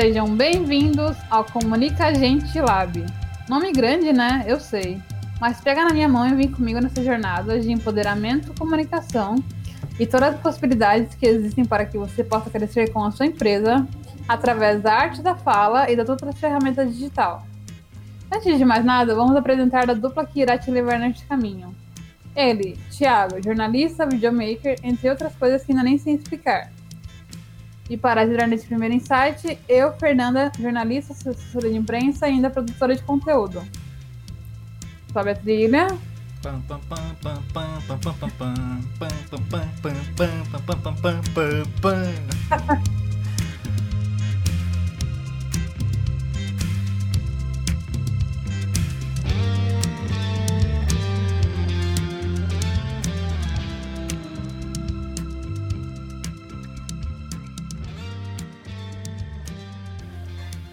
Sejam bem-vindos ao Comunica Gente Lab. Nome grande, né? Eu sei. Mas pega na minha mão e vem comigo nessa jornada de empoderamento, comunicação e todas as possibilidades que existem para que você possa crescer com a sua empresa através da arte da fala e das outras ferramentas digital. Antes de mais nada, vamos apresentar a dupla que irá te levar neste caminho. Ele, Thiago, jornalista, videomaker, entre outras coisas que ainda nem sei explicar. E para ajudar nesse primeiro insight, eu, Fernanda, jornalista, assessora de imprensa e ainda produtora de conteúdo. Sobe a trilha.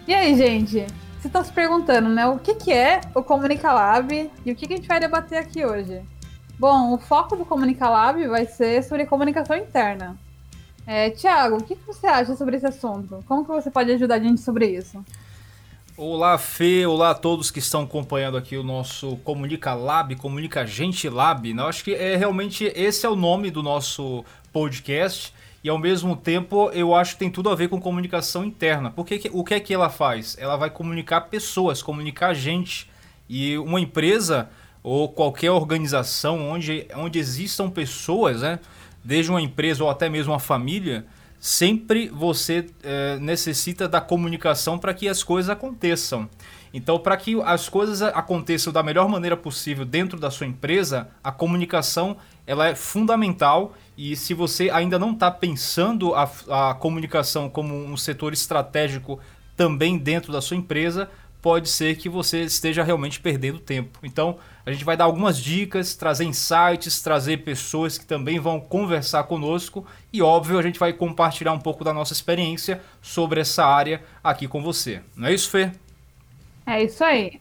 E aí, gente? Vocês estão se perguntando, né? O que, que é o Comunica Lab e o que, que a gente vai debater aqui hoje? Bom, o foco do Comunica Lab vai ser sobre comunicação interna. É, Tiago, o que, que você acha sobre esse assunto? Como que você pode ajudar a gente sobre isso? Olá, Fê. Olá a todos que estão acompanhando aqui o nosso Comunica Lab, Comunica Gente Lab. Eu acho que é realmente esse é o nome do nosso podcast e ao mesmo tempo eu acho que tem tudo a ver com comunicação interna. Porque o que é que ela faz? Ela vai comunicar pessoas, comunicar gente. E uma empresa ou qualquer organização onde, onde existam pessoas, né, desde uma empresa ou até mesmo uma família, sempre você é, necessita da comunicação para que as coisas aconteçam. Então, para que as coisas aconteçam da melhor maneira possível dentro da sua empresa, a comunicação ela é fundamental e se você ainda não está pensando a, a comunicação como um setor estratégico também dentro da sua empresa, pode ser que você esteja realmente perdendo tempo. Então, a gente vai dar algumas dicas, trazer insights, trazer pessoas que também vão conversar conosco e, óbvio, a gente vai compartilhar um pouco da nossa experiência sobre essa área aqui com você. Não é isso, Fê? É isso aí.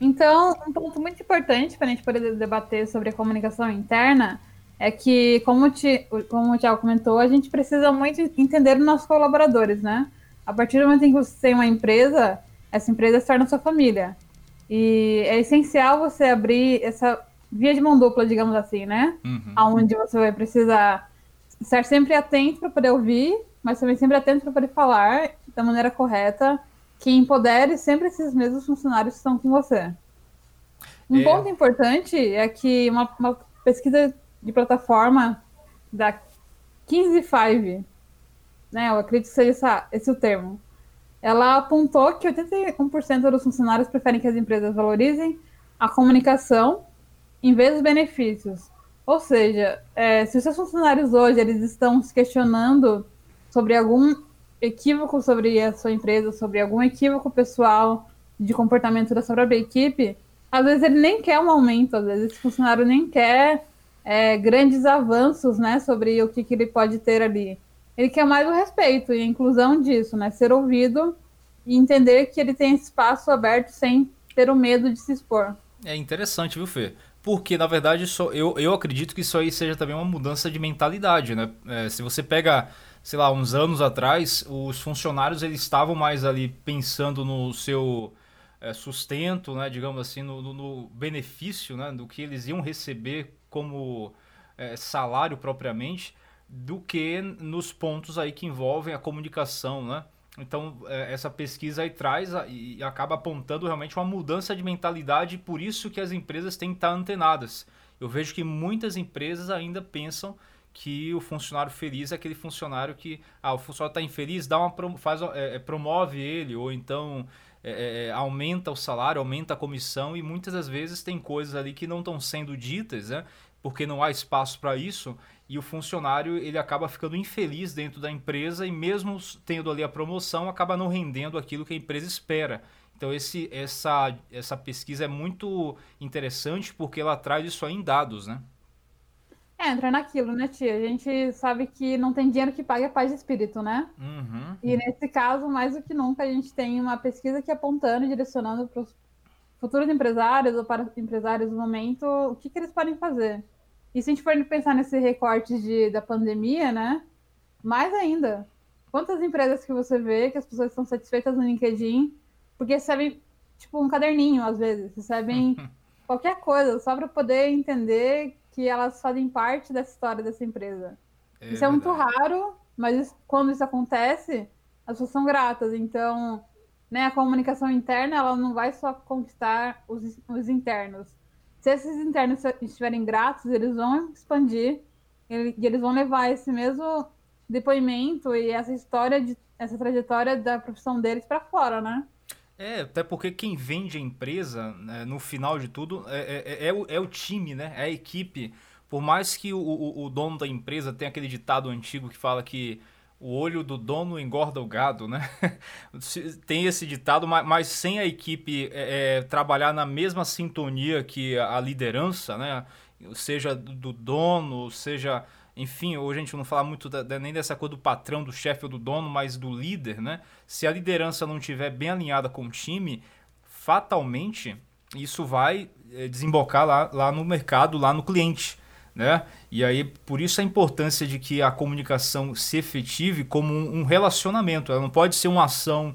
Então, um ponto muito importante para a gente poder debater sobre a comunicação interna é que, como, te, como o Thiago comentou, a gente precisa muito entender os nossos colaboradores, né? A partir do momento em que você tem uma empresa, essa empresa se torna sua família. E é essencial você abrir essa via de mão dupla, digamos assim, né? Uhum. Onde você vai precisar estar sempre atento para poder ouvir, mas também sempre atento para poder falar da maneira correta, que empodere sempre esses mesmos funcionários que estão com você. Um é. ponto importante é que uma, uma pesquisa de plataforma da 15 né? Eu acredito que seja essa, esse o termo. Ela apontou que 81% dos funcionários preferem que as empresas valorizem a comunicação em vez dos benefícios. Ou seja, é, se os seus funcionários hoje eles estão se questionando sobre algum equívoco sobre a sua empresa, sobre algum equívoco pessoal de comportamento da sua própria equipe, às vezes ele nem quer um aumento, às vezes esse funcionário nem quer é, grandes avanços, né, sobre o que, que ele pode ter ali. Ele quer mais o respeito e a inclusão disso, né, ser ouvido e entender que ele tem espaço aberto sem ter o medo de se expor. É interessante, viu, Fê? Porque, na verdade, eu, eu acredito que isso aí seja também uma mudança de mentalidade, né? É, se você pega, sei lá, uns anos atrás, os funcionários eles estavam mais ali pensando no seu é, sustento, né? Digamos assim, no, no, no benefício, né? Do que eles iam receber como é, salário propriamente, do que nos pontos aí que envolvem a comunicação, né? Então, é, essa pesquisa aí traz e acaba apontando realmente uma mudança de mentalidade, por isso que as empresas têm que estar antenadas. Eu vejo que muitas empresas ainda pensam que o funcionário feliz é aquele funcionário que ah, o funcionário está infeliz, dá uma faz, é, é, promove ele, ou então é, é, é, aumenta o salário, aumenta a comissão, e muitas das vezes tem coisas ali que não estão sendo ditas, né? porque não há espaço para isso e o funcionário ele acaba ficando infeliz dentro da empresa e mesmo tendo ali a promoção acaba não rendendo aquilo que a empresa espera. Então esse, essa, essa pesquisa é muito interessante porque ela traz isso aí em dados, né? É, entra naquilo, né, tia? A gente sabe que não tem dinheiro que pague a paz de espírito, né? Uhum. E nesse caso, mais do que nunca, a gente tem uma pesquisa que apontando e direcionando para os futuros empresários ou para empresários no momento o que, que eles podem fazer. E se a gente for pensar nesse recorte de, da pandemia, né? Mais ainda. quantas empresas que você vê que as pessoas estão satisfeitas no LinkedIn porque recebem, tipo, um caderninho, às vezes, recebem qualquer coisa, só para poder entender que elas fazem parte dessa história dessa empresa. É isso é muito raro, mas quando isso acontece, as pessoas são gratas. Então, né, a comunicação interna, ela não vai só conquistar os, os internos. Se esses internos estiverem gratos, eles vão expandir e eles vão levar esse mesmo depoimento e essa história, de, essa trajetória da profissão deles para fora, né? É, até porque quem vende a empresa, né, no final de tudo, é, é, é, o, é o time, né? É a equipe. Por mais que o, o, o dono da empresa tenha aquele ditado antigo que fala que o olho do dono engorda o gado, né? Tem esse ditado, mas, sem a equipe é, é, trabalhar na mesma sintonia que a liderança, né? Seja do dono, seja enfim, hoje a gente não fala muito da, nem dessa coisa do patrão, do chefe ou do dono, mas do líder, né? Se a liderança não estiver bem alinhada com o time, fatalmente isso vai é, desembocar lá, lá no mercado, lá no cliente. Né? E aí, por isso a importância de que a comunicação se efetive como um, um relacionamento. Ela não pode ser uma ação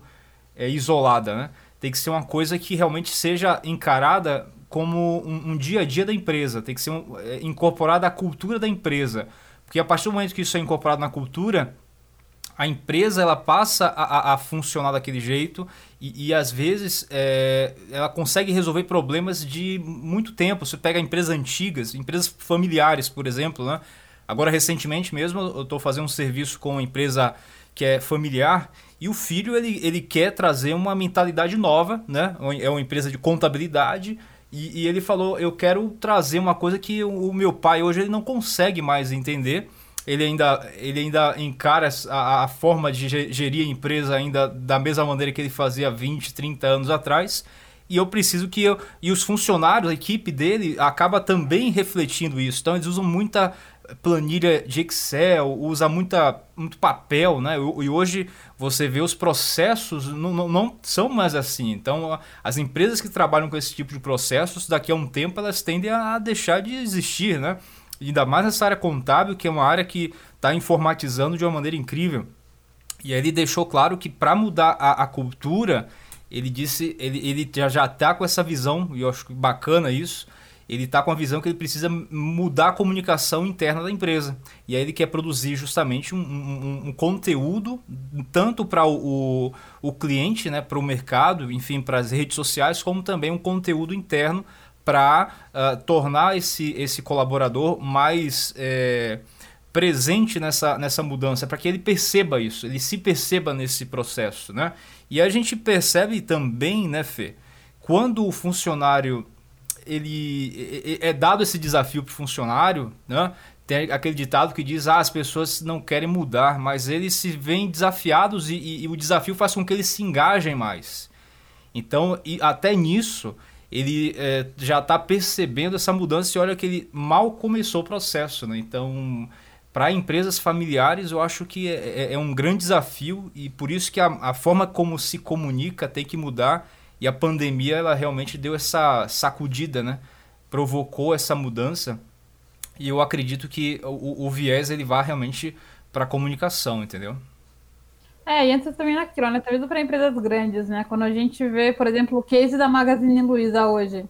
é, isolada, né? Tem que ser uma coisa que realmente seja encarada como um, um dia a dia da empresa. Tem que ser um, é, incorporada à cultura da empresa. Porque a partir do momento que isso é incorporado na cultura, a empresa ela passa a, a, a funcionar daquele jeito e, e às vezes é, ela consegue resolver problemas de muito tempo. Você pega empresas antigas, empresas familiares, por exemplo. Né? Agora, recentemente mesmo, eu estou fazendo um serviço com uma empresa que é familiar e o filho ele, ele quer trazer uma mentalidade nova, né? é uma empresa de contabilidade e, e, ele falou: Eu quero trazer uma coisa que o, o, meu pai hoje ele não consegue mais entender. Ele ainda, ele ainda encara a, a forma de gerir a empresa ainda da mesma maneira que ele fazia 20, 30 anos atrás e eu preciso que eu e os funcionários, a equipe dele acaba também refletindo isso. Então eles usam muita planilha de Excel, usa muita, muito papel, né? E hoje você vê os processos não, não, não, são mais assim. Então as empresas que trabalham com esse tipo de processos, daqui a um tempo elas tendem a deixar de existir, né? Ainda mais nessa área contábil, que é uma área que está informatizando de uma maneira incrível. E aí ele deixou claro que para mudar a, a cultura ele disse, ele, ele já, já tá com essa visão, e eu acho bacana isso, ele está com a visão que ele precisa mudar a comunicação interna da empresa. E aí ele quer produzir justamente um, um, um conteúdo, tanto para o, o, cliente, né, para o mercado, enfim, para as redes sociais, como também um conteúdo interno para uh, tornar esse, esse colaborador mais é, presente nessa, nessa mudança, para que ele perceba isso, ele se perceba nesse processo. Né? E a gente percebe também, né, Fê, quando o funcionário ele é dado esse desafio para o funcionário, né? Tem aquele ditado que diz: ah, as pessoas não querem mudar, mas eles se veem desafiados e, e, e o desafio faz com que eles se engajem mais. Então, até nisso, ele é, já está percebendo essa mudança e olha que ele mal começou o processo. Né? Então, para empresas familiares, eu acho que é, é, é, um grande desafio e por isso que a, a, forma como se comunica tem que mudar e a pandemia ela realmente deu essa sacudida, né? Provocou essa mudança e eu acredito que o, o viés ele vai realmente para a comunicação, entendeu? É, e antes também naquilo, né? Talvez para empresas grandes, né? Quando a gente vê, por exemplo, o case da Magazine Luiza hoje.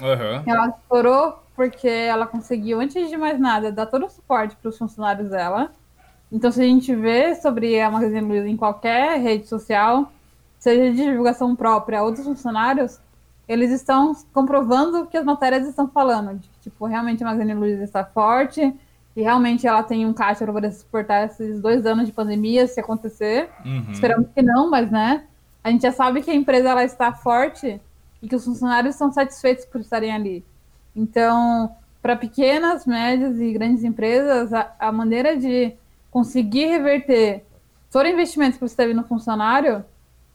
Uhum. Ela estourou porque ela conseguiu, antes de mais nada, dar todo o suporte para os funcionários dela. Então, se a gente vê sobre a Magazine Luiza em qualquer rede social, seja de divulgação própria ou dos funcionários, eles estão comprovando que as matérias estão falando. De que, tipo, realmente a Magazine Luiza está forte e realmente ela tem um caixa para poder suportar esses dois anos de pandemia, se acontecer. Uhum. Esperamos que não, mas, né? A gente já sabe que a empresa ela está forte e que os funcionários estão satisfeitos por estarem ali. Então, para pequenas, médias e grandes empresas, a, a, maneira de conseguir reverter todo investimento que você teve no funcionário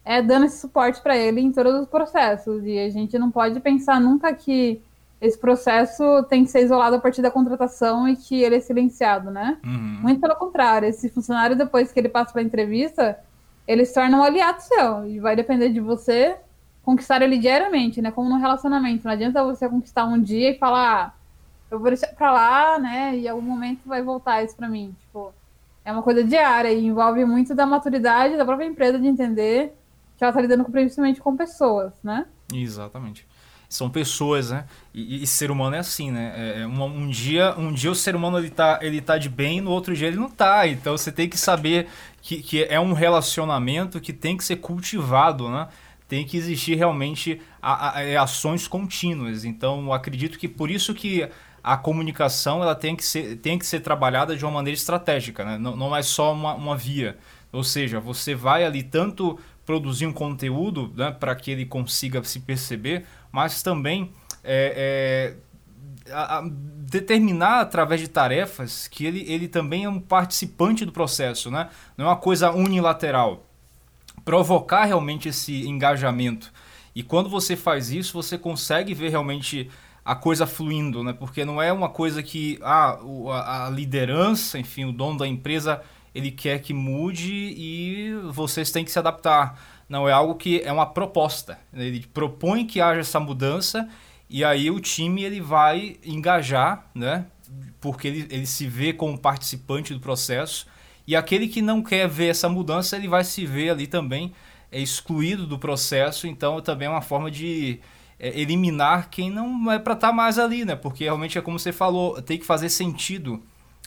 é dando esse suporte para ele em todos os processos. E a gente não pode pensar nunca que esse processo tem que ser isolado a partir da contratação e que ele é silenciado, né? Uhum. Muito pelo contrário, esse funcionário, depois que ele passa para a entrevista, ele se torna um aliado seu e vai depender de você conquistar ele diariamente, né? Como no relacionamento. Não adianta você conquistar um dia e falar, ah, eu vou deixar pra lá, né? E em algum momento vai voltar isso pra mim. Tipo, é uma coisa diária e envolve muito da maturidade da própria empresa de entender ela está lidando principalmente com pessoas, né? Exatamente. São pessoas, né? E, e ser humano é assim, né? É, é um, um, dia, um dia o ser humano ele tá, ele tá de bem, no outro dia ele não tá. Então você tem que saber que, que é um relacionamento que tem que ser cultivado, né? Tem que existir realmente a, a, é, ações contínuas. Então acredito que por isso que a comunicação ela tem que ser, tem que ser trabalhada de uma maneira estratégica, né? não, não é só uma, uma via. Ou seja, você vai ali tanto produzir um conteúdo né, para que ele consiga se perceber, mas também é, é, a, a determinar através de tarefas que ele, ele também é um participante do processo, né? não é uma coisa unilateral. Provocar realmente esse engajamento. E quando você faz isso, você consegue ver realmente a coisa fluindo, né? Porque não é uma coisa que ah, a, a liderança, enfim, o dono da empresa, ele quer que mude e vocês têm que se adaptar. Não, é algo que é uma proposta. Ele propõe que haja essa mudança e aí o time ele vai engajar, né? Porque ele, ele se vê como participante do processo. E aquele que não quer ver essa mudança, ele vai se ver ali também é excluído do processo. Então, também é uma forma de é, eliminar quem não é para estar tá mais ali, né? Porque realmente é como você falou, tem que fazer sentido.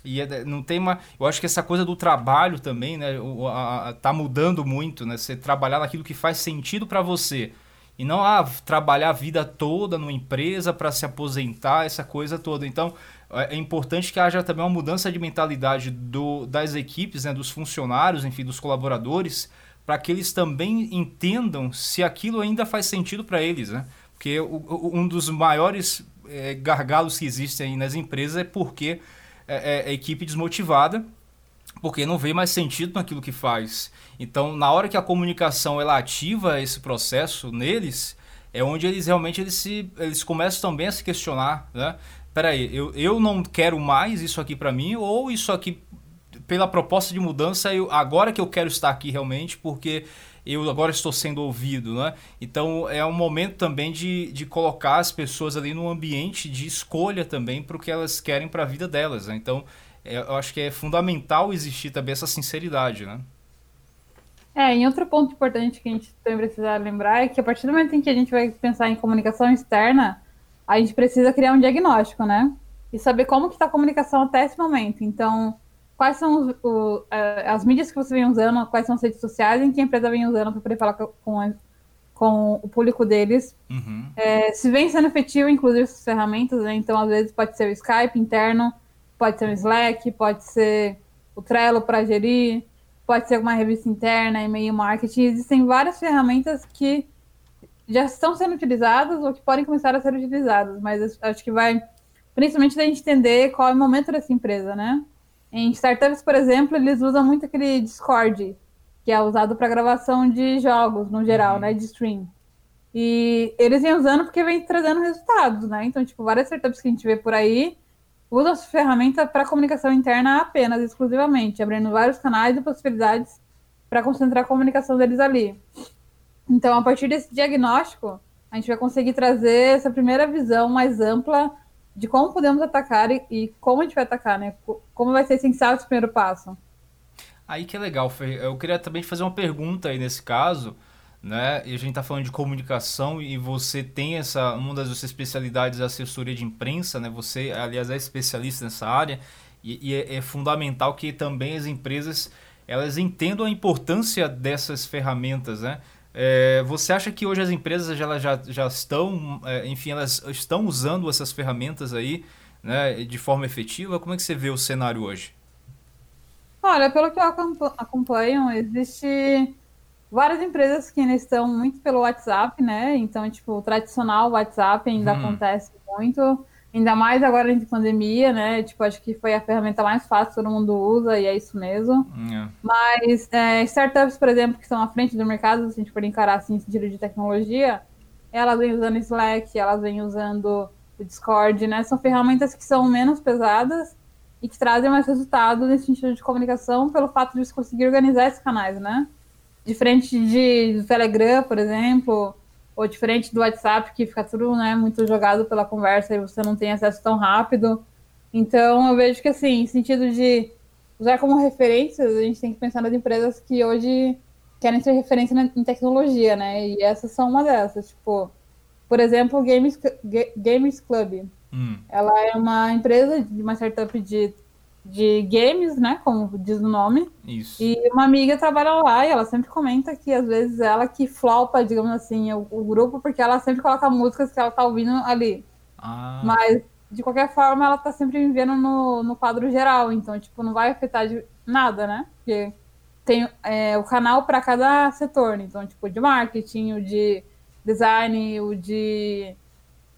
E é, não tem uma. Eu acho que essa coisa do trabalho também, né? O, a, tá mudando muito, né? Você trabalhar naquilo que faz sentido para você. E não ah, trabalhar a vida toda numa empresa para se aposentar, essa coisa toda. Então, é, é importante que haja também uma mudança de mentalidade do, das equipes, né, dos funcionários, enfim, dos colaboradores, para que eles também entendam se aquilo ainda faz sentido para eles, né? Porque o, um dos maiores é, gargalos que existem nas empresas é porque é, é, é equipe desmotivada, porque não vê mais sentido naquilo que faz. Então, na hora que a comunicação ela ativa esse processo neles, é onde eles realmente eles, se, eles começam também a se questionar, né? Peraí, eu, eu não quero mais isso aqui para mim, ou isso aqui, pela proposta de mudança, eu, agora que eu quero estar aqui realmente, porque eu agora estou sendo ouvido, né? Então é um momento também de, de colocar as pessoas ali num ambiente de escolha também para o que elas querem para a vida delas. Né? Então é, eu acho que é fundamental existir também essa sinceridade, né? É, e outro ponto importante que a gente também precisa lembrar é que a partir do momento em que a gente vai pensar em comunicação externa, a gente precisa criar um diagnóstico, né? E saber como que está a comunicação até esse momento. Então, quais são os, o, as mídias que você vem usando, quais são as redes sociais em que a empresa vem usando para poder falar com, a, com o público deles. Uhum. É, se vem sendo efetivo, inclusive, essas ferramentas, né? Então, às vezes, pode ser o Skype interno, pode ser o Slack, pode ser o Trello para gerir, pode ser uma revista interna, e-mail marketing. Existem várias ferramentas que já estão sendo utilizadas ou que podem começar a ser utilizadas, mas acho que vai principalmente da gente entender qual é o momento dessa empresa, né? Em startups, por exemplo, eles usam muito aquele Discord, que é usado para gravação de jogos, no geral, uhum. né, de stream. E eles vêm usando porque vem trazendo resultados, né? Então, tipo, várias startups que a gente vê por aí usam essa ferramenta para comunicação interna apenas, exclusivamente, abrindo vários canais e possibilidades para concentrar a comunicação deles ali. Então, a partir desse diagnóstico, a gente vai conseguir trazer essa primeira visão mais ampla de como podemos atacar e, e, como a gente vai atacar, né? Como vai ser essencial esse primeiro passo. Aí que é legal, Fer. Eu queria também fazer uma pergunta aí nesse caso, né? E a gente está falando de comunicação e você tem essa uma das suas especialidades é assessoria de imprensa, né? Você, aliás, é especialista nessa área e, e é, é fundamental que também as empresas elas entendam a importância dessas ferramentas, né? É, você acha que hoje as empresas elas já, já estão, é, enfim, elas estão usando essas ferramentas aí né, de forma efetiva? Como é que você vê o cenário hoje? Olha, pelo que eu acompanho, existe várias empresas que ainda estão muito pelo WhatsApp, né? Então, tipo, o tradicional WhatsApp ainda hum. acontece muito. Ainda mais agora em pandemia, né? Tipo, acho que foi a ferramenta mais fácil, todo mundo usa e é isso mesmo. É. Mas é, startups, por exemplo, que estão à frente do mercado, se a gente for encarar assim, em sentido de tecnologia, elas vêm usando Slack, elas vêm usando o Discord, né? São ferramentas que são menos pesadas e que trazem mais resultados nesse sentido de comunicação pelo fato de você conseguir organizar esses canais, né? Diferente de, do Telegram, por exemplo, ou diferente do WhatsApp, que fica tudo né, muito jogado pela conversa e você não tem acesso tão rápido. Então, eu vejo que, assim, em sentido de usar como referências, a gente tem que pensar nas empresas que hoje querem ser referência em tecnologia, né? E essas são uma dessas. Tipo, por exemplo, Games, Games Club. Hum. Ela é uma empresa de uma startup de, de games, né? Como diz o nome. Isso. E uma amiga trabalha lá e ela sempre comenta que às vezes ela que flopa, digamos assim, o, o grupo, porque ela sempre coloca músicas que ela tá ouvindo ali. Ah. Mas, de qualquer forma, ela tá sempre vivendo no, no quadro geral. Então, tipo, não vai afetar de nada, né? Porque tem é, o canal para cada setor. Então, tipo, de marketing, o de design, o de,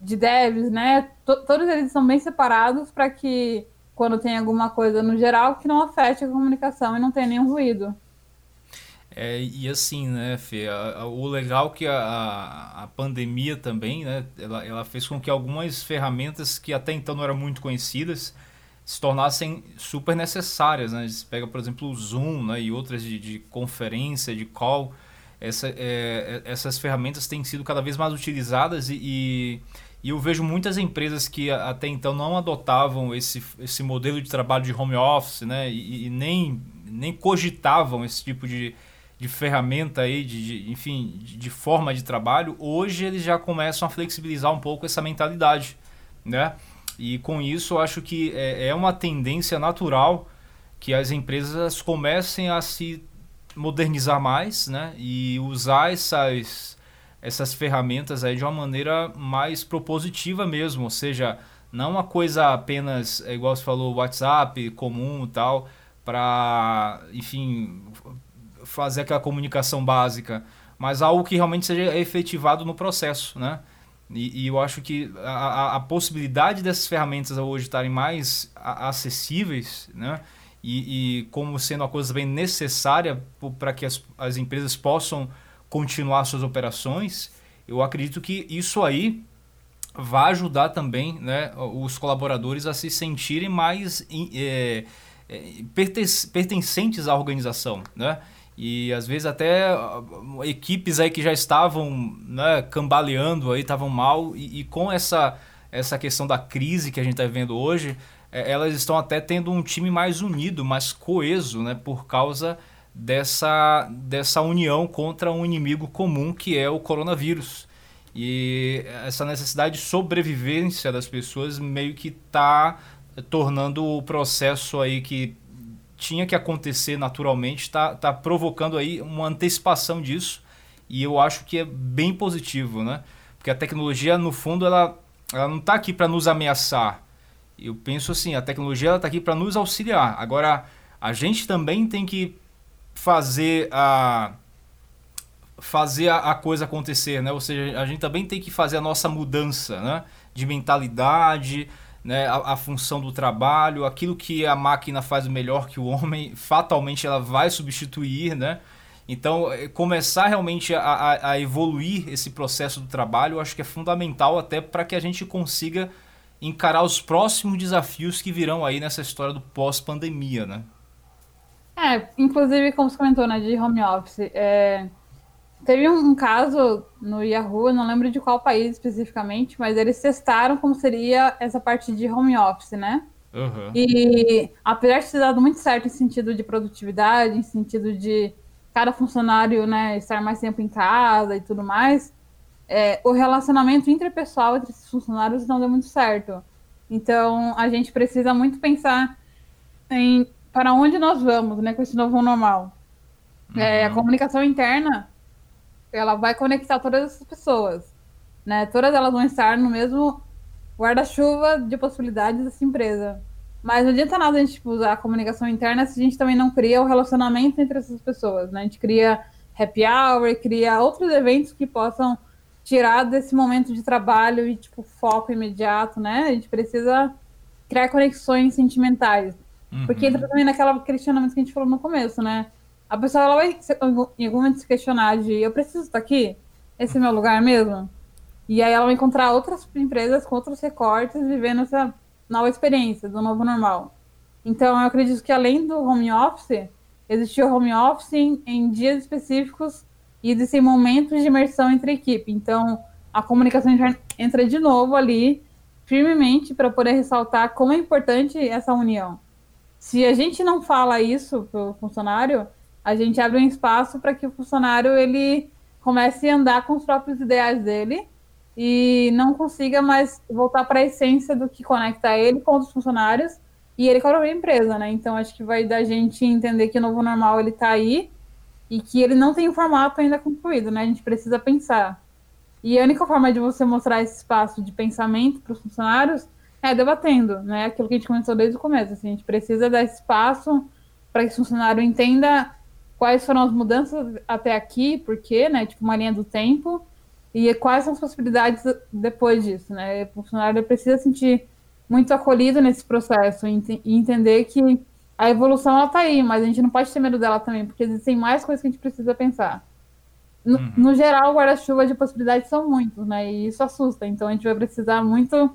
de devs, né? T todos eles são bem separados para que, quando tem alguma coisa no geral, que não afete a comunicação e não tenha nenhum ruído. É, e assim, né, Fê, a, a, o legal que a, a, pandemia também, né, ela, ela fez com que algumas ferramentas que até então não eram muito conhecidas se tornassem super necessárias, né? Você pega, por exemplo, o Zoom, né, e outras de, de conferência, de call, essa, é, é essas ferramentas têm sido cada vez mais utilizadas e, e, e, eu vejo muitas empresas que até então não adotavam esse, esse modelo de trabalho de home office, né, e, e nem, nem cogitavam esse tipo de de ferramenta aí, de, de enfim, de, de, forma de trabalho, hoje eles já começam a flexibilizar um pouco essa mentalidade, né? E com isso eu acho que é, é uma tendência natural que as empresas comecem a se modernizar mais, né? E usar essas, essas ferramentas aí de uma maneira mais propositiva mesmo, ou seja, não uma coisa apenas, é igual você falou, WhatsApp comum e tal, para, enfim, fazer aquela comunicação básica, mas algo que realmente seja efetivado no processo, né? E, e eu acho que a, a, possibilidade dessas ferramentas hoje estarem mais acessíveis, né? E, e, como sendo uma coisa bem necessária para que as, as empresas possam continuar suas operações, eu acredito que isso aí vai ajudar também né, os colaboradores a se sentirem mais é, é, pertencentes à organização, né? E às vezes até uh, equipes aí que já estavam né, cambaleando aí, estavam mal, e, e, com essa, essa questão da crise que a gente está vivendo hoje, é, elas estão até tendo um time mais unido, mais coeso, né, por causa dessa, dessa união contra um inimigo comum que é o coronavírus. E essa necessidade de sobrevivência das pessoas meio que está tornando o processo aí que tinha que acontecer naturalmente, está tá provocando aí uma antecipação disso e eu acho que é bem positivo, né? Porque a tecnologia, no fundo, ela, ela não está aqui para nos ameaçar. Eu penso assim, a tecnologia está aqui para nos auxiliar. Agora, a gente também tem que fazer a fazer a, coisa acontecer, né? Ou seja, a gente também tem que fazer a nossa mudança, né? De mentalidade, né, a, a, função do trabalho, aquilo que a máquina faz melhor que o homem, fatalmente ela vai substituir, né? Então, eh, começar realmente a, a, a evoluir esse processo do trabalho, eu acho que é fundamental até para que a gente consiga encarar os próximos desafios que virão aí nessa história do pós-pandemia, né? É, inclusive, como você comentou, né, de home office, é, Teve um, caso no Yahoo, não lembro de qual país especificamente, mas eles testaram como seria essa parte de home office, né? Uhum. E apesar de ter dado muito certo em sentido de produtividade, em sentido de cada funcionário né, estar mais tempo em casa e tudo mais, é, o relacionamento interpessoal entre esses funcionários não deu muito certo. Então a gente precisa muito pensar em para onde nós vamos né, com esse novo normal. Uhum. É, a comunicação interna ela vai conectar todas essas pessoas, né? Todas elas vão estar no mesmo guarda-chuva de possibilidades dessa empresa. Mas não adianta nada a gente tipo, usar a comunicação interna se a gente também não cria o relacionamento entre essas pessoas, né? A gente cria happy hour, cria outros eventos que possam tirar desse momento de trabalho e, tipo, foco imediato, né? A gente precisa criar conexões sentimentais. Uhum. Porque entra também naquela questionamento que a gente falou no começo, né? a pessoa ela vai em algum momento se questionar de eu preciso estar aqui? Esse é meu lugar mesmo? E aí ela vai encontrar outras empresas com outros recortes vivendo essa nova experiência do novo normal. Então eu acredito que além do home office, existe o home office em, em dias específicos e existem momentos de imersão entre a equipe. Então a comunicação entra de novo ali firmemente para poder ressaltar como é importante essa união. Se a gente não fala isso para o funcionário, a gente abre um espaço para que o funcionário ele comece a andar com os próprios ideais dele e não consiga mais voltar para a essência do que conecta ele com os funcionários e ele com a empresa, né? Então acho que vai da gente entender que o novo normal ele está aí e que ele não tem o formato ainda concluído, né? A gente precisa pensar. E a única forma de você mostrar esse espaço de pensamento para os funcionários é debatendo, né? Aquilo que a gente começou desde o começo. Assim, a gente precisa dar espaço para que o funcionário entenda quais foram as mudanças até aqui, por quê, né? Tipo, uma linha do tempo. E quais são as possibilidades depois disso, né? O funcionário precisa sentir muito acolhido nesse processo e entender que a evolução ela tá aí, mas a gente não pode ter medo dela também, porque existem mais coisas que a gente precisa pensar. No, uhum. no geral, guarda-chuva de possibilidades são muitos, né? E isso assusta. Então a gente vai precisar muito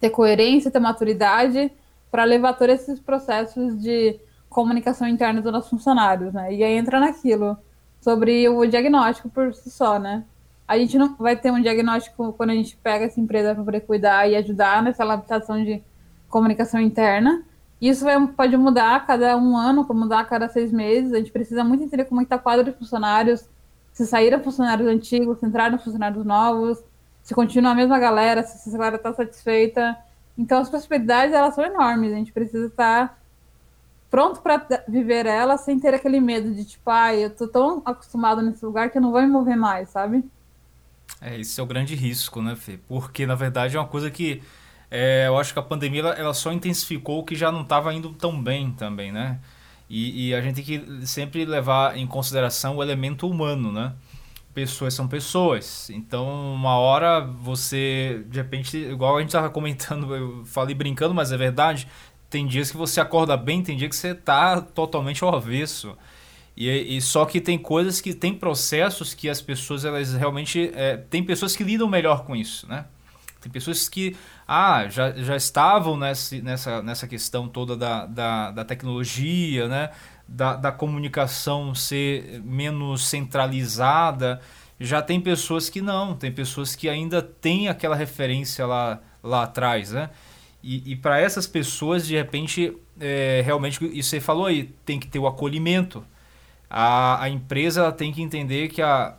ter coerência, ter maturidade para levar todos esses processos de comunicação interna dos nossos funcionários, né? E aí entra naquilo sobre o diagnóstico por si só, né? A gente não vai ter um diagnóstico quando a gente pega essa empresa para poder cuidar e ajudar nessa adaptação de comunicação interna. Isso vai, pode mudar a cada um ano, pode mudar a cada seis meses. A gente precisa muito entender como é está o quadro de funcionários, se saíram funcionários antigos, se entraram funcionários novos, se continua a mesma galera, se essa galera está satisfeita. Então, as possibilidades, elas são enormes. A gente precisa estar pronto para viver ela sem ter aquele medo de, tipo, ah, eu tô tão acostumado nesse lugar que eu não vou me mover mais, sabe? É, esse é o grande risco, né, Fê? Porque, na verdade, é uma coisa que é, eu acho que a pandemia ela, ela só intensificou o que já não estava indo tão bem também, né? E, e, a gente tem que sempre levar em consideração o elemento humano, né? Pessoas são pessoas. Então, uma hora você, de repente, igual a gente estava comentando, eu falei brincando, mas é verdade. Tem dias que você acorda bem, tem dia que você está totalmente ao avesso. E, e, só que tem coisas que tem processos que as pessoas elas realmente é, tem pessoas que lidam melhor com isso, né? Tem pessoas que ah, já, já estavam nessa, nessa, nessa questão toda da, da, da tecnologia, né? Da, da comunicação ser menos centralizada, já tem pessoas que não, tem pessoas que ainda têm aquela referência lá, lá atrás, né? E, e para essas pessoas, de repente, é, realmente, isso você falou aí, tem que ter o acolhimento. A, a empresa tem que entender que a,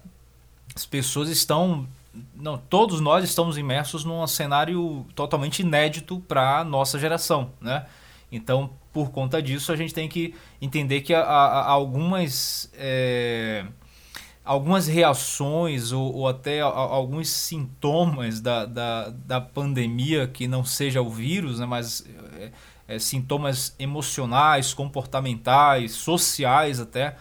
as pessoas estão. Não, todos nós estamos imersos num cenário totalmente inédito para a nossa geração, né? Então, por conta disso, a gente tem que entender que há, há algumas, é, algumas reações ou, ou até alguns sintomas da, da, da, pandemia, que não seja o vírus, né, mas é, é, sintomas emocionais, comportamentais, sociais até,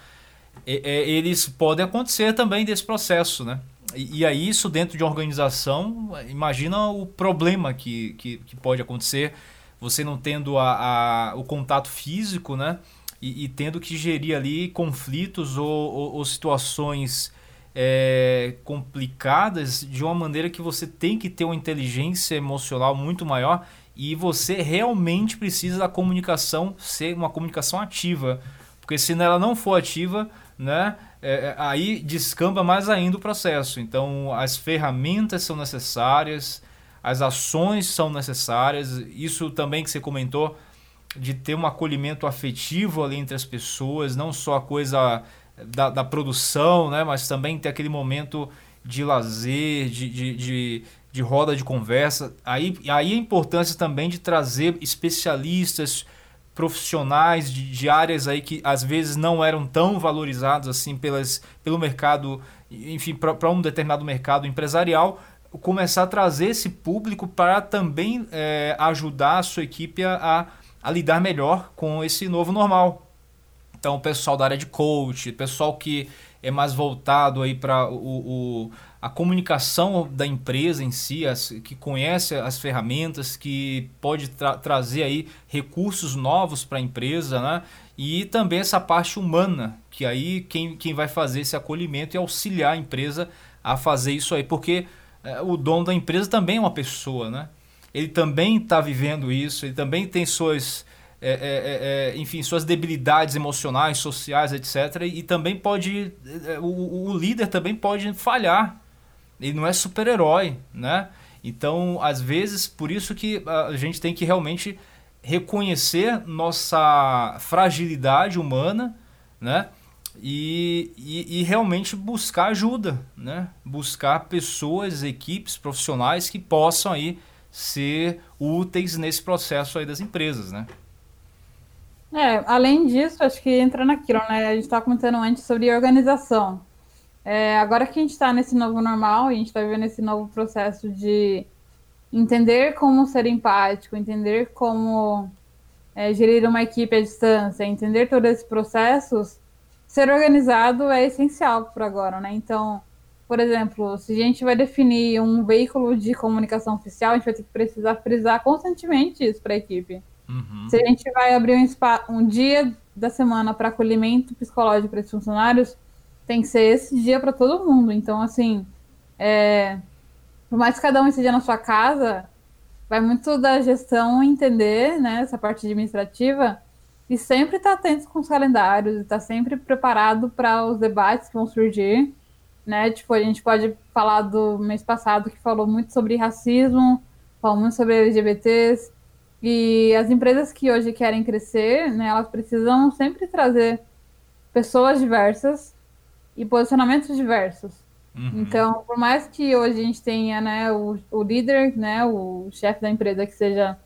eles podem acontecer também desse processo, né? E, e aí isso dentro de uma organização, imagina o problema que, que, que pode acontecer você não tendo a, a o contato físico, né? E, e, tendo que gerir ali conflitos ou, ou, ou situações é, complicadas de uma maneira que você tem que ter uma inteligência emocional muito maior e você realmente precisa da comunicação ser uma comunicação ativa. Porque se ela não for ativa, né, é, é aí descamba mais ainda o processo. Então as ferramentas são necessárias, as ações são necessárias. Isso também que você comentou de ter um acolhimento afetivo ali entre as pessoas, não só a coisa da, da produção, né, mas também ter aquele momento de lazer, de, de, de, de roda de conversa. Aí, aí a importância também de trazer especialistas, profissionais de, de áreas aí que às vezes não eram tão valorizados assim pelas, pelo mercado, enfim, para um determinado mercado empresarial, começar a trazer esse público para também é, ajudar a sua equipe a, a lidar melhor com esse novo normal. Então, o pessoal da área de coach, pessoal que é mais voltado aí para o, o, a comunicação da empresa em si, as, que conhece as ferramentas, que pode tra trazer aí recursos novos para a empresa, né? E também essa parte humana, que aí quem, quem vai fazer esse acolhimento e auxiliar a empresa a fazer isso aí, porque o dono da empresa também é uma pessoa, né? Ele também está vivendo isso, ele também tem suas, é, é, é, é, enfim, suas debilidades emocionais, sociais, etc. E, também pode, é, o, o, líder também pode falhar. Ele não é super-herói, né? Então, às vezes, por isso que a gente tem que realmente reconhecer nossa fragilidade humana, né? E, e, e, realmente buscar ajuda, né? Buscar pessoas, equipes, profissionais que possam aí ser úteis nesse processo aí das empresas, né? É, além disso, acho que entra naquilo, né? A gente estava comentando antes sobre organização. É, agora que a gente está nesse novo normal, a gente está vivendo esse novo processo de entender como ser empático, entender como é, gerir uma equipe à distância, entender todos esses processos, ser organizado é essencial por agora, né? Então, por exemplo, se a gente vai definir um veículo de comunicação oficial, a gente vai ter que precisar frisar constantemente isso para a equipe. Uhum. Se a gente vai abrir um, spa, um dia da semana para acolhimento psicológico para esses funcionários, tem que ser esse dia para todo mundo. Então, assim, é, por mais que cada um esteja na sua casa, vai muito da gestão entender né, essa parte administrativa e sempre estar tá atento com os calendários, estar tá sempre preparado para os debates que vão surgir. Né? Tipo, a gente pode falar do mês passado que falou muito sobre racismo, falou muito sobre LGBTs, e as empresas que hoje querem crescer, né, elas precisam sempre trazer pessoas diversas e posicionamentos diversos. Uhum. Então, por mais que hoje a gente tenha né, o, o líder, né, o chefe da empresa que seja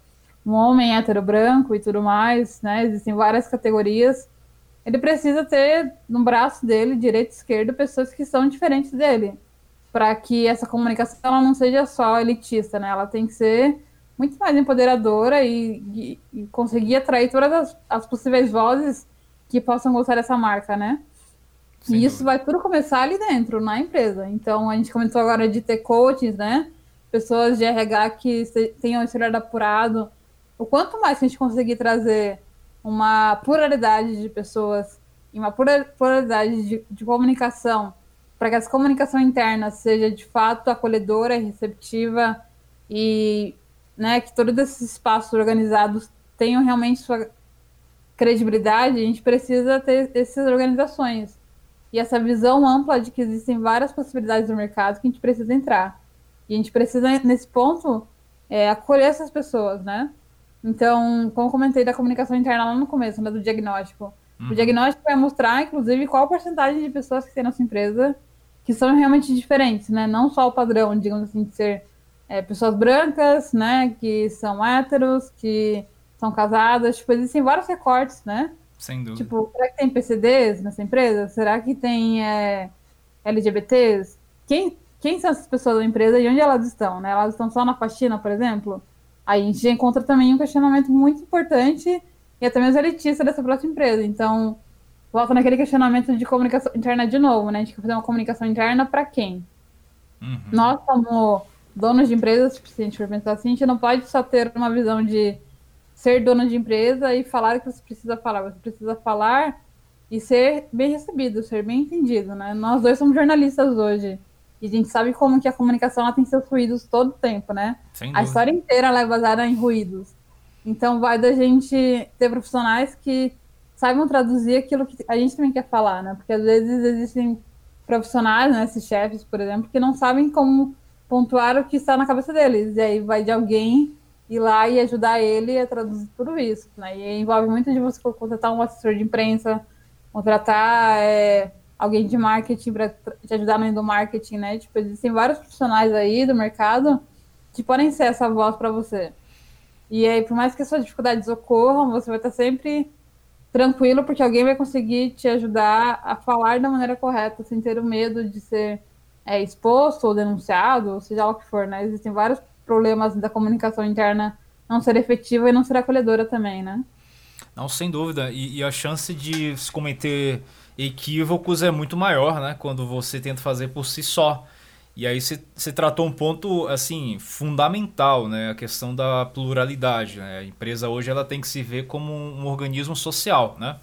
um homem hétero branco e tudo mais, né, existem várias categorias, ele precisa ter no braço dele, direito e esquerdo, pessoas que são diferentes dele, para que essa comunicação ela não seja só elitista, né, ela tem que ser muito mais empoderadora e, e, e conseguir atrair todas as, as, possíveis vozes que possam gostar dessa marca, né? Sem e isso dúvida. vai tudo começar ali dentro, na empresa. Então, a gente comentou agora de ter coaches, né? Pessoas de RH que tenham esse olhar apurado. O quanto mais a gente conseguir trazer uma pluralidade de pessoas e uma pluralidade de, de comunicação para que essa comunicação interna seja de fato acolhedora, receptiva e né, que todos esses espaços organizados tenham realmente sua credibilidade, a gente precisa ter essas organizações. E essa visão ampla de que existem várias possibilidades no mercado que a gente precisa entrar. E a gente precisa, nesse ponto, é, acolher essas pessoas, né? Então, como comentei da comunicação interna lá no começo, né, do diagnóstico. Uhum. O diagnóstico vai mostrar, inclusive, qual a porcentagem de pessoas que tem na sua empresa que são realmente diferentes, né? Não só o padrão, digamos assim, de ser é, pessoas brancas, né, que são héteros, que são casadas, tipo, existem vários recortes, né? Sem dúvida. Tipo, será que tem PCDs nessa empresa? Será que tem é, LGBTs? Quem, quem são essas pessoas da empresa e onde elas estão, né? Elas estão só na faxina, por exemplo? Aí a gente encontra também um questionamento muito importante e até mesmo elitista dessa própria empresa. Então, volta naquele questionamento de comunicação interna de novo, né? A gente quer fazer uma comunicação interna para quem? Uhum. Nós, como donos de empresas, tipo, se a gente for pensar assim, a gente não pode só ter uma visão de ser dono de empresa e falar o que você precisa falar. Você precisa falar e ser bem recebido, ser bem entendido, né? Nós dois somos jornalistas hoje. E a gente sabe como que a comunicação ela tem seus ruídos todo o tempo, né? A história inteira ela é baseada em ruídos. Então vai da gente ter profissionais que saibam traduzir aquilo que a gente também quer falar, né? Porque às vezes existem profissionais, né, esses chefes, por exemplo, que não sabem como pontuar o que está na cabeça deles. E aí vai de alguém ir lá e ajudar ele a traduzir tudo isso. Né? E envolve muito de você contratar um assessor de imprensa, contratar é, alguém de marketing para te ajudar no do marketing, né? Tipo, existem vários profissionais aí do mercado que podem ser essa voz para você. E aí, por mais que as suas dificuldades ocorram, você vai estar sempre tranquilo, porque alguém vai conseguir te ajudar a falar da maneira correta, sem ter o medo de ser é exposto ou denunciado, ou seja lá o que for, né? Existem vários problemas da comunicação interna não ser efetiva e não ser acolhedora também, né? Não, sem dúvida. E, e, a chance de se cometer equívocos é muito maior, né? Quando você tenta fazer por si só. E aí você tratou um ponto, assim, fundamental, né? A questão da pluralidade, né? A empresa hoje ela tem que se ver como um organismo social, né?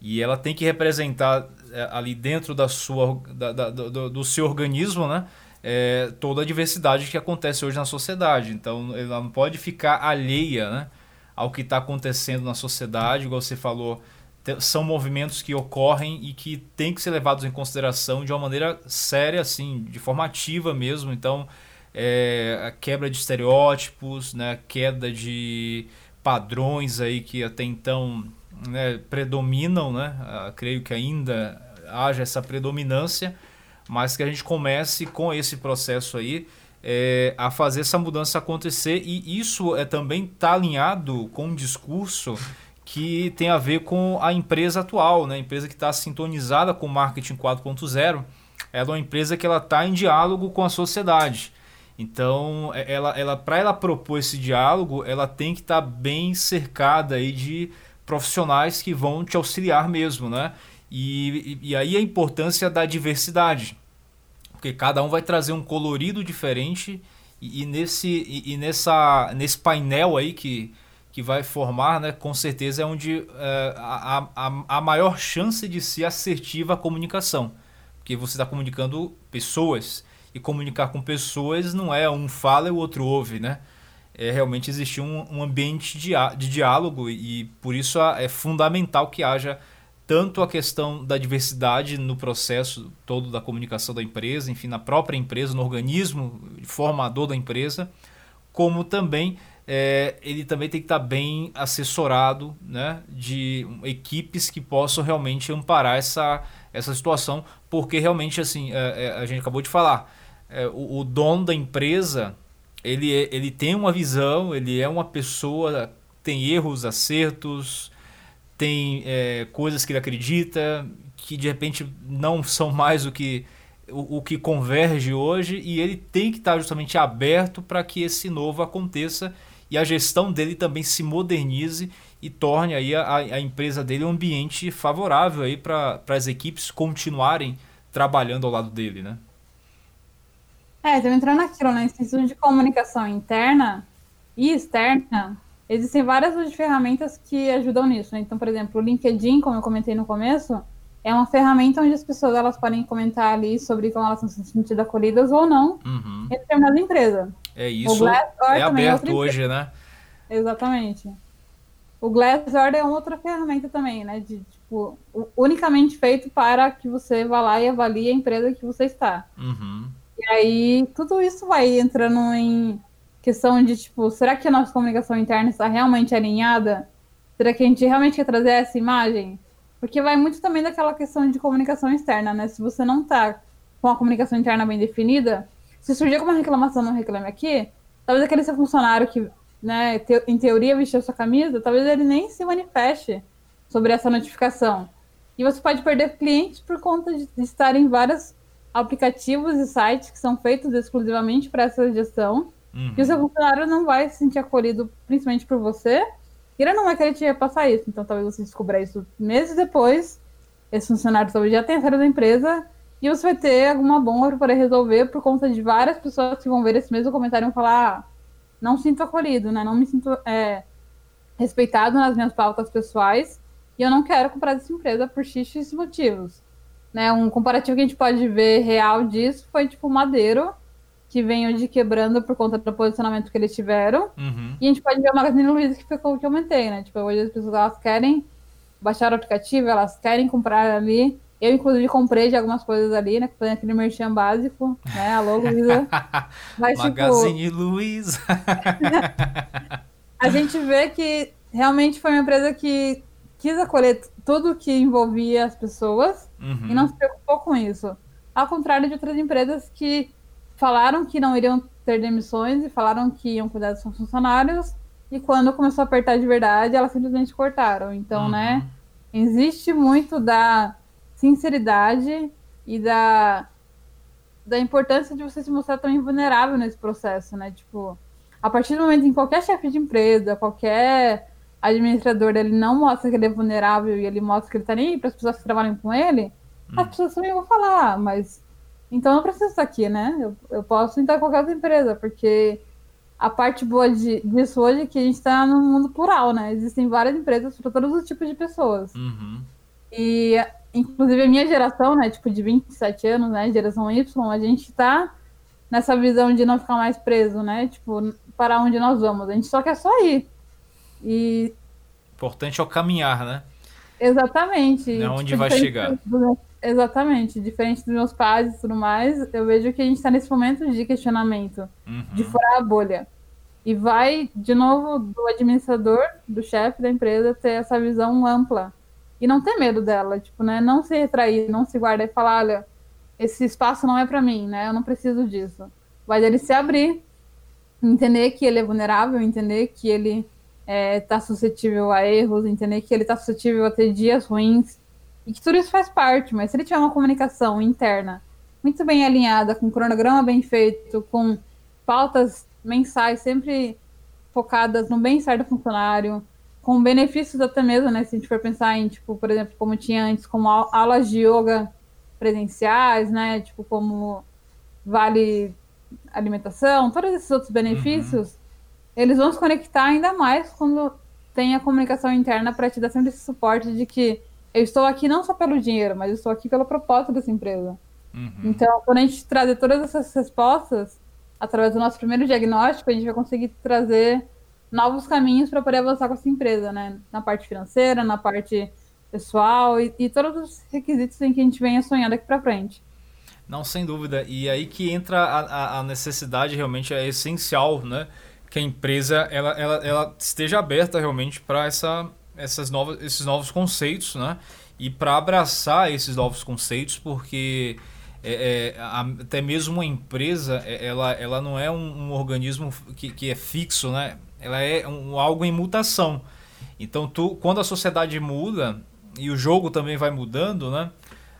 E ela tem que representar é, ali dentro da sua, da, da, do, do, seu organismo, né? É, toda a diversidade que acontece hoje na sociedade. Então, ela não pode ficar alheia né, ao que está acontecendo na sociedade, igual você falou. São movimentos que ocorrem e que têm que ser levados em consideração de uma maneira séria, assim, de forma ativa mesmo. Então, é, a quebra de estereótipos, né, queda de padrões aí que até então né, predominam, né? Creio que ainda haja essa predominância, mas que a gente comece com esse processo aí é, a fazer essa mudança acontecer e isso é também está alinhado com um discurso que tem a ver com a empresa atual, né? a empresa que está sintonizada com o marketing 4.0. Ela é uma empresa que ela está em diálogo com a sociedade. Então, é, ela, ela para ela propor esse diálogo, ela tem que estar tá bem cercada aí de profissionais que vão te auxiliar mesmo, né? E, e, aí a importância da diversidade, porque cada um vai trazer um colorido diferente e, e nesse, e, e, nessa, nesse painel aí que, que vai formar, né, com certeza é onde é, a, a, a maior chance de ser assertiva a comunicação, porque você está comunicando pessoas e comunicar com pessoas não é um fala e o outro ouve, né? É realmente existir um, um ambiente de, de diálogo e por isso é fundamental que haja tanto a questão da diversidade no processo todo da comunicação da empresa, enfim, na própria empresa, no organismo formador da empresa, como também é, ele também tem que estar bem assessorado né, de equipes que possam realmente amparar essa, essa situação, porque realmente assim é, é, a gente acabou de falar, é, o, o dono da empresa ele, é, ele tem uma visão, ele é uma pessoa, tem erros, acertos, tem é, coisas que ele acredita que de repente não são mais o que o, o que converge hoje e ele tem que estar justamente aberto para que esse novo aconteça e a gestão dele também se modernize e torne aí a, a empresa dele um ambiente favorável aí para as equipes continuarem trabalhando ao lado dele, né? É, então entrando naquilo, né? Instituto de comunicação interna e externa, Existem várias ferramentas que ajudam nisso. Né? Então, por exemplo, o LinkedIn, como eu comentei no começo, é uma ferramenta onde as pessoas elas podem comentar ali sobre como elas estão se sentindo acolhidas ou não uhum. em determinada empresa. É isso. é aberto é hoje, né? Exatamente. O Glassdoor é outra ferramenta também, né? De, tipo, unicamente feito para que você vá lá e avalie a empresa que você está. Uhum. E aí, tudo isso vai entrando em questão de, tipo, será que a nossa comunicação interna está realmente alinhada? Será que a gente realmente quer trazer essa imagem? Porque vai muito também daquela questão de comunicação externa, né? Se você não tá com a comunicação interna bem definida, se surgir alguma reclamação no Reclame Aqui, talvez aquele seu funcionário que, né, te, em teoria vestiu sua camisa, talvez ele nem se manifeste sobre essa notificação. E você pode perder clientes por conta de, de estar em vários aplicativos e sites que são feitos exclusivamente para essa gestão Uhum. E o seu funcionário não vai se sentir acolhido, principalmente por você, e ele não vai querer te repassar isso. Então talvez você descubra isso meses depois, esse funcionário talvez já tenha saído da empresa, e você vai ter alguma bomba para poder resolver por conta de várias pessoas que vão ver esse mesmo comentário e vão falar: ah, não sinto acolhido, né? Não me sinto é, respeitado nas minhas pautas pessoais e eu não quero comprar dessa empresa por X motivos. Né? Um comparativo que a gente pode ver real disso foi tipo Madeiro que vem de quebrando por conta do posicionamento que eles tiveram. Uhum. E a gente pode ver o Magazine Luiza, que o que eu aumentei, né? Tipo, hoje as pessoas elas querem baixar o aplicativo, elas querem comprar ali. Eu, inclusive, comprei de algumas coisas ali, né? Foi aquele merchan básico, né? Alô. Mas, tipo, Magazine tipo... Luiza. a gente vê que realmente foi uma empresa que quis acolher tudo que envolvia as pessoas uhum. e não se preocupou com isso. Ao contrário de outras empresas que falaram que não iriam ter demissões e falaram que iam cuidar dos seus funcionários. E quando começou a apertar de verdade, elas simplesmente cortaram. Então, uhum. né, existe muito da sinceridade e da, da importância de você se mostrar também vulnerável nesse processo, né? Tipo, a partir do momento em que qualquer chefe de empresa, qualquer administrador, ele não mostra que ele é vulnerável e ele mostra que ele tá nem para as pessoas que trabalham com ele, uhum. as pessoas também vão falar, mas então eu não preciso estar aqui, né? Eu, eu posso entrar em qualquer outra empresa, porque a parte boa de, disso hoje é que a gente está no mundo plural, né? Existem várias empresas para todos os tipos de pessoas. Uhum. E, inclusive, a minha geração, né? Tipo, de 27 anos, né? Geração Y, a gente está nessa visão de não ficar mais preso, né? Tipo, para onde nós vamos. A gente só quer só ir. E. Importante é o caminhar, né? Exatamente. Não é onde tipo, vai chegar. Do, Exatamente. Diferente dos meus pais e tudo mais, eu vejo que a gente está nesse momento de questionamento, uhum. de furar a bolha. E vai, de novo, do administrador, do chefe da empresa, ter essa visão ampla. E não ter medo dela, tipo, né? Não se retrair, não se guardar e falar, olha, esse espaço não é para mim, né? Eu não preciso disso. Vai dele se abrir, entender que ele é vulnerável, entender que ele está é, suscetível a erros, entender que ele está suscetível a ter dias ruins e que tudo isso faz parte. Mas se ele tiver uma comunicação interna muito bem alinhada, com um cronograma bem feito, com pautas mensais sempre focadas no bem-estar do funcionário, com benefícios até mesmo, né? Se a gente for pensar em, tipo, por exemplo, como tinha antes, como aulas de yoga presenciais, né? Tipo, como vale alimentação, todos esses outros benefícios, uhum. eles vão se conectar ainda mais quando tem a comunicação interna para te dar sempre esse suporte de que eu estou aqui não só pelo dinheiro, mas eu estou aqui pelo propósito dessa empresa. Uhum. Então, quando a gente trazer todas essas respostas, através do nosso primeiro diagnóstico, a gente vai conseguir trazer novos caminhos para poder avançar com essa empresa, né? Na parte financeira, na parte pessoal e, e todos os requisitos em que a gente venha sonhando aqui para frente. Não, sem dúvida. E aí que entra a, a necessidade realmente é essencial, né? Que a empresa ela, ela, ela esteja aberta realmente para essa, essas novas, esses novos conceitos, né? E para abraçar esses novos conceitos, porque é, é, até mesmo uma empresa, é, ela, ela não é um, um organismo que, que é fixo, né? Ela é um, algo em mutação. Então, tu, quando a sociedade muda e o jogo também vai mudando, né?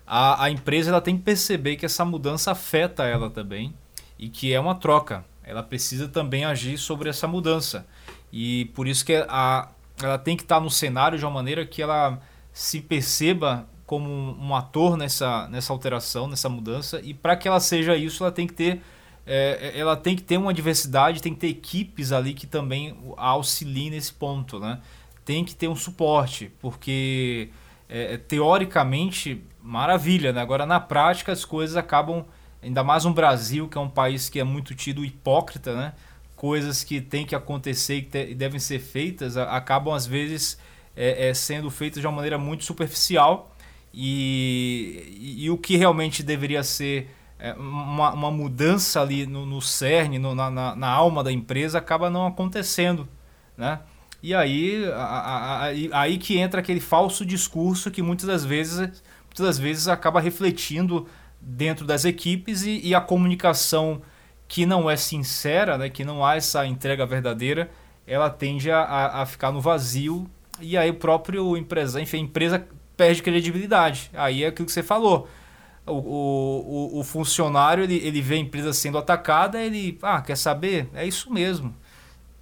a, a empresa ela tem que perceber que essa mudança afeta ela também e que é uma troca. Ela precisa também agir sobre essa mudança. E por isso que a, ela tem que estar no cenário de uma maneira que ela se perceba como um, um ator nessa, nessa alteração, nessa mudança. E para que ela seja isso, ela tem que ter é, ela tem que ter uma diversidade, tem que ter equipes ali que também auxiliem nesse ponto, né? Tem que ter um suporte, porque é, teoricamente maravilha, né? Agora na prática as coisas acabam, ainda mais no Brasil, que é um país que é muito tido hipócrita, né? Coisas que tem que acontecer e devem ser feitas acabam às vezes é, é, sendo feitas de uma maneira muito superficial e, e, e o que realmente deveria ser é, uma, uma, mudança ali no, no cerne, no, na, na, alma da empresa acaba não acontecendo, né? E aí, a, a, aí que entra aquele falso discurso que muitas das vezes muitas das vezes acaba refletindo dentro das equipes e, e, a comunicação que não é sincera, né, que não há essa entrega verdadeira, ela tende a, a ficar no vazio e aí o próprio empresa, enfim, a empresa perde credibilidade. Aí é aquilo que você falou. O, o, o funcionário ele, ele vê a empresa sendo atacada, ele, ah, quer saber? É isso mesmo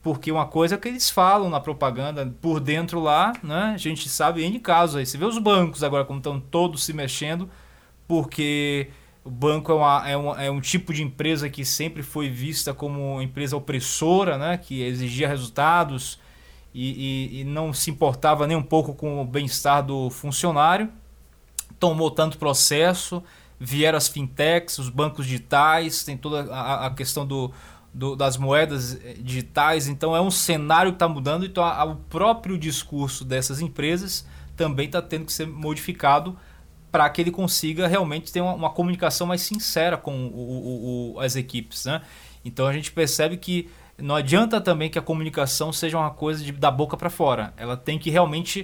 porque uma coisa é que eles falam na propaganda por dentro lá, né? A gente sabe em casos aí. Você vê os bancos agora como estão todos se mexendo, porque o banco é, uma, é, uma, é um tipo de empresa que sempre foi vista como empresa opressora, né? Que exigia resultados e, e, e não se importava nem um pouco com o bem-estar do funcionário. Tomou tanto processo, vieram as fintechs, os bancos digitais, tem toda a, a questão do do, das moedas eh, digitais. Então é um cenário que está mudando. Então a, a, o próprio discurso dessas empresas também está tendo que ser modificado para que ele consiga realmente ter uma, uma comunicação mais sincera com o, o, o, as equipes. Né? Então a gente percebe que não adianta também que a comunicação seja uma coisa de, da boca para fora. Ela tem que realmente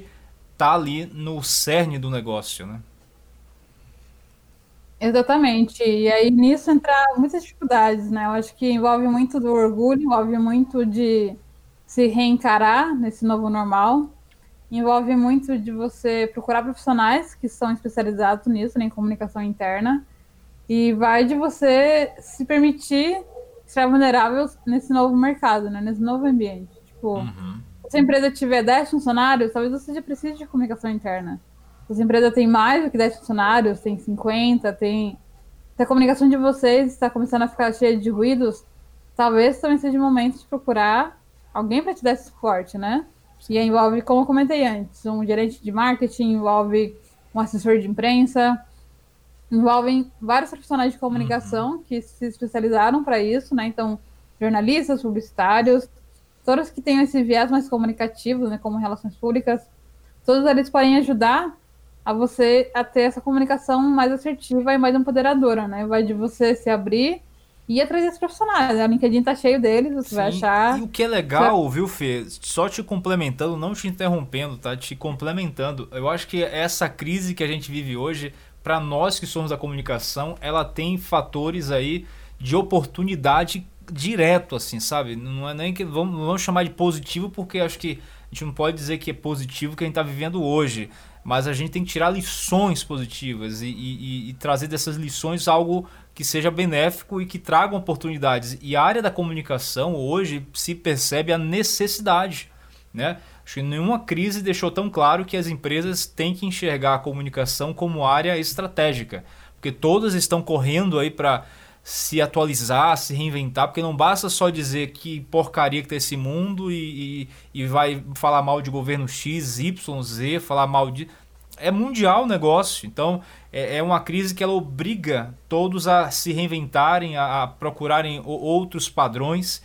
estar tá ali no cerne do negócio. Né? Exatamente. E aí nisso entra muitas dificuldades, né? Eu acho que envolve muito do orgulho, envolve muito de se reencarar nesse novo normal, envolve muito de você procurar profissionais que são especializados nisso, né, em comunicação interna, e vai de você se permitir ser vulnerável nesse novo mercado, né, nesse novo ambiente. Tipo, uhum. se a empresa tiver 10 funcionários, talvez você já precise de comunicação interna. Se a empresa tem mais do que 10 funcionários, tem 50, tem. Se a comunicação de vocês está começando a ficar cheia de ruídos, talvez também seja o momento de procurar alguém para te dar esse suporte, né? E envolve, como eu comentei antes, um gerente de marketing, envolve um assessor de imprensa, envolvem vários profissionais de comunicação uhum. que se especializaram para isso, né? Então, jornalistas, publicitários, todos que tenham esse viés mais comunicativo, né, como relações públicas, todos eles podem ajudar a você a ter essa comunicação mais assertiva e mais empoderadora, né? Vai de você se abrir e atrair os profissionais. A LinkedIn tá cheio deles, você Sim. vai achar. E o que é legal, viu, Fê? Só te complementando, não te interrompendo, tá? Te complementando. Eu acho que essa crise que a gente vive hoje, para nós que somos da comunicação, ela tem fatores aí de oportunidade direto, assim, sabe? Não é nem que vamos, vamos chamar de positivo, porque acho que a gente não pode dizer que é positivo que a gente está vivendo hoje mas a gente tem que tirar lições positivas e, e, e, trazer dessas lições algo que seja benéfico e que traga oportunidades. E a área da comunicação hoje se percebe a necessidade. Né? Acho que nenhuma crise deixou tão claro que as empresas têm que enxergar a comunicação como área estratégica, porque todas estão correndo aí para se atualizar, se reinventar, porque não basta só dizer que porcaria que tem esse mundo e, e, e vai falar mal de governo X, Y, Z, falar mal de. É mundial o negócio, então é, é uma crise que ela obriga todos a se reinventarem, a, a procurarem outros padrões,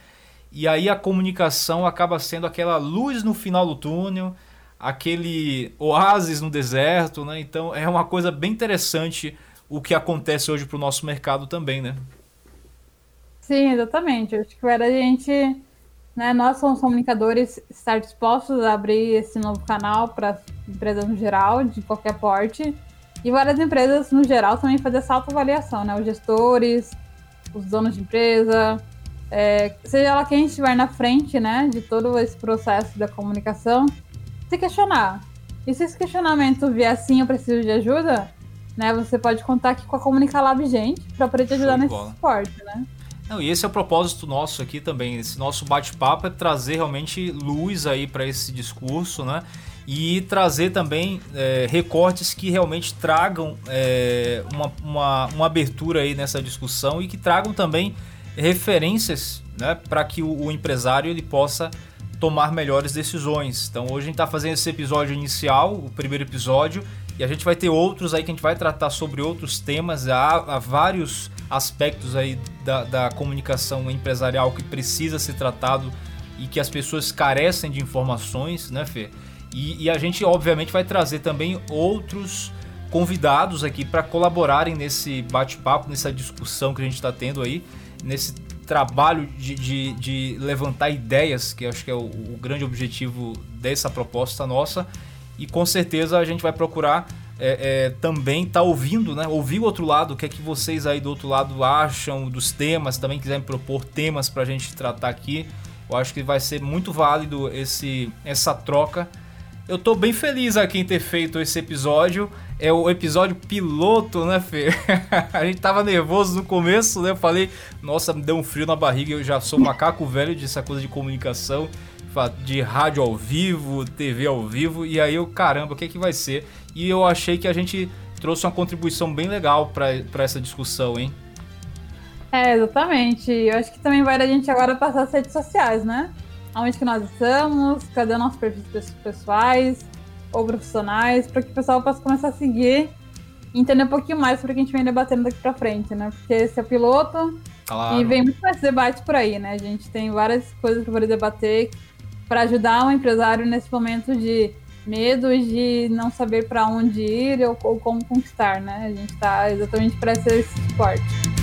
e aí a comunicação acaba sendo aquela luz no final do túnel, aquele oásis no deserto, né? Então é uma coisa bem interessante o que acontece hoje para o nosso mercado também, né? Sim, exatamente. acho que era a gente, né, nós somos comunicadores, estar dispostos a abrir esse novo canal para empresas no geral, de qualquer porte, e várias empresas no geral também fazer essa autoavaliação, né? Os gestores, os donos de empresa, é, seja lá quem estiver na frente, né, de todo esse processo da comunicação, se questionar. E se esse questionamento vier assim, eu preciso de ajuda, né? Você pode contar aqui com a Comunicalab Gente para poder te ajudar nesse suporte, né? Não, e esse é o propósito nosso aqui também. Esse nosso bate-papo é trazer realmente luz aí para esse discurso, né? E trazer também é, recortes que realmente tragam é, uma, uma, uma, abertura aí nessa discussão e que tragam também referências né, para que o, o, empresário ele possa tomar melhores decisões. Então hoje a gente está fazendo esse episódio inicial, o primeiro episódio, e a gente vai ter outros aí que a gente vai tratar sobre outros temas. Há, há vários aspectos aí da, da, comunicação empresarial que precisa ser tratado e que as pessoas carecem de informações, né, Fê? E, e a gente, obviamente, vai trazer também outros convidados aqui para colaborarem nesse bate-papo, nessa discussão que a gente está tendo aí, nesse trabalho de, de, de, levantar ideias, que acho que é o, o grande objetivo dessa proposta nossa e com certeza a gente vai procurar é, é, também estar tá ouvindo, né? Ouvir o outro lado, o que é que vocês aí do outro lado acham dos temas, também quiserem propor temas para a gente tratar aqui. Eu acho que vai ser muito válido esse, essa troca. Eu estou bem feliz aqui em ter feito esse episódio. É o episódio piloto, né, Fê? a gente tava nervoso no começo, né? Eu falei, nossa, me deu um frio na barriga, eu já sou macaco velho dessa coisa de comunicação de rádio ao vivo, TV ao vivo, e aí eu, caramba, o que, é que vai ser? E eu achei que a gente trouxe uma contribuição bem legal para essa discussão, hein? É, exatamente. Eu acho que também vai a gente agora passar as redes sociais, né? Onde que nós estamos, cadê nossos perfis pessoais ou profissionais, para que o pessoal possa começar a seguir e entender um pouquinho mais sobre o que a gente vem debatendo daqui para frente, né? Porque esse é o piloto claro. e vem muito mais debate por aí, né? A gente tem várias coisas para poder debater para ajudar o empresário nesse momento de medo de não saber para onde ir ou, ou, como conquistar, né? A gente está exatamente para esse suporte.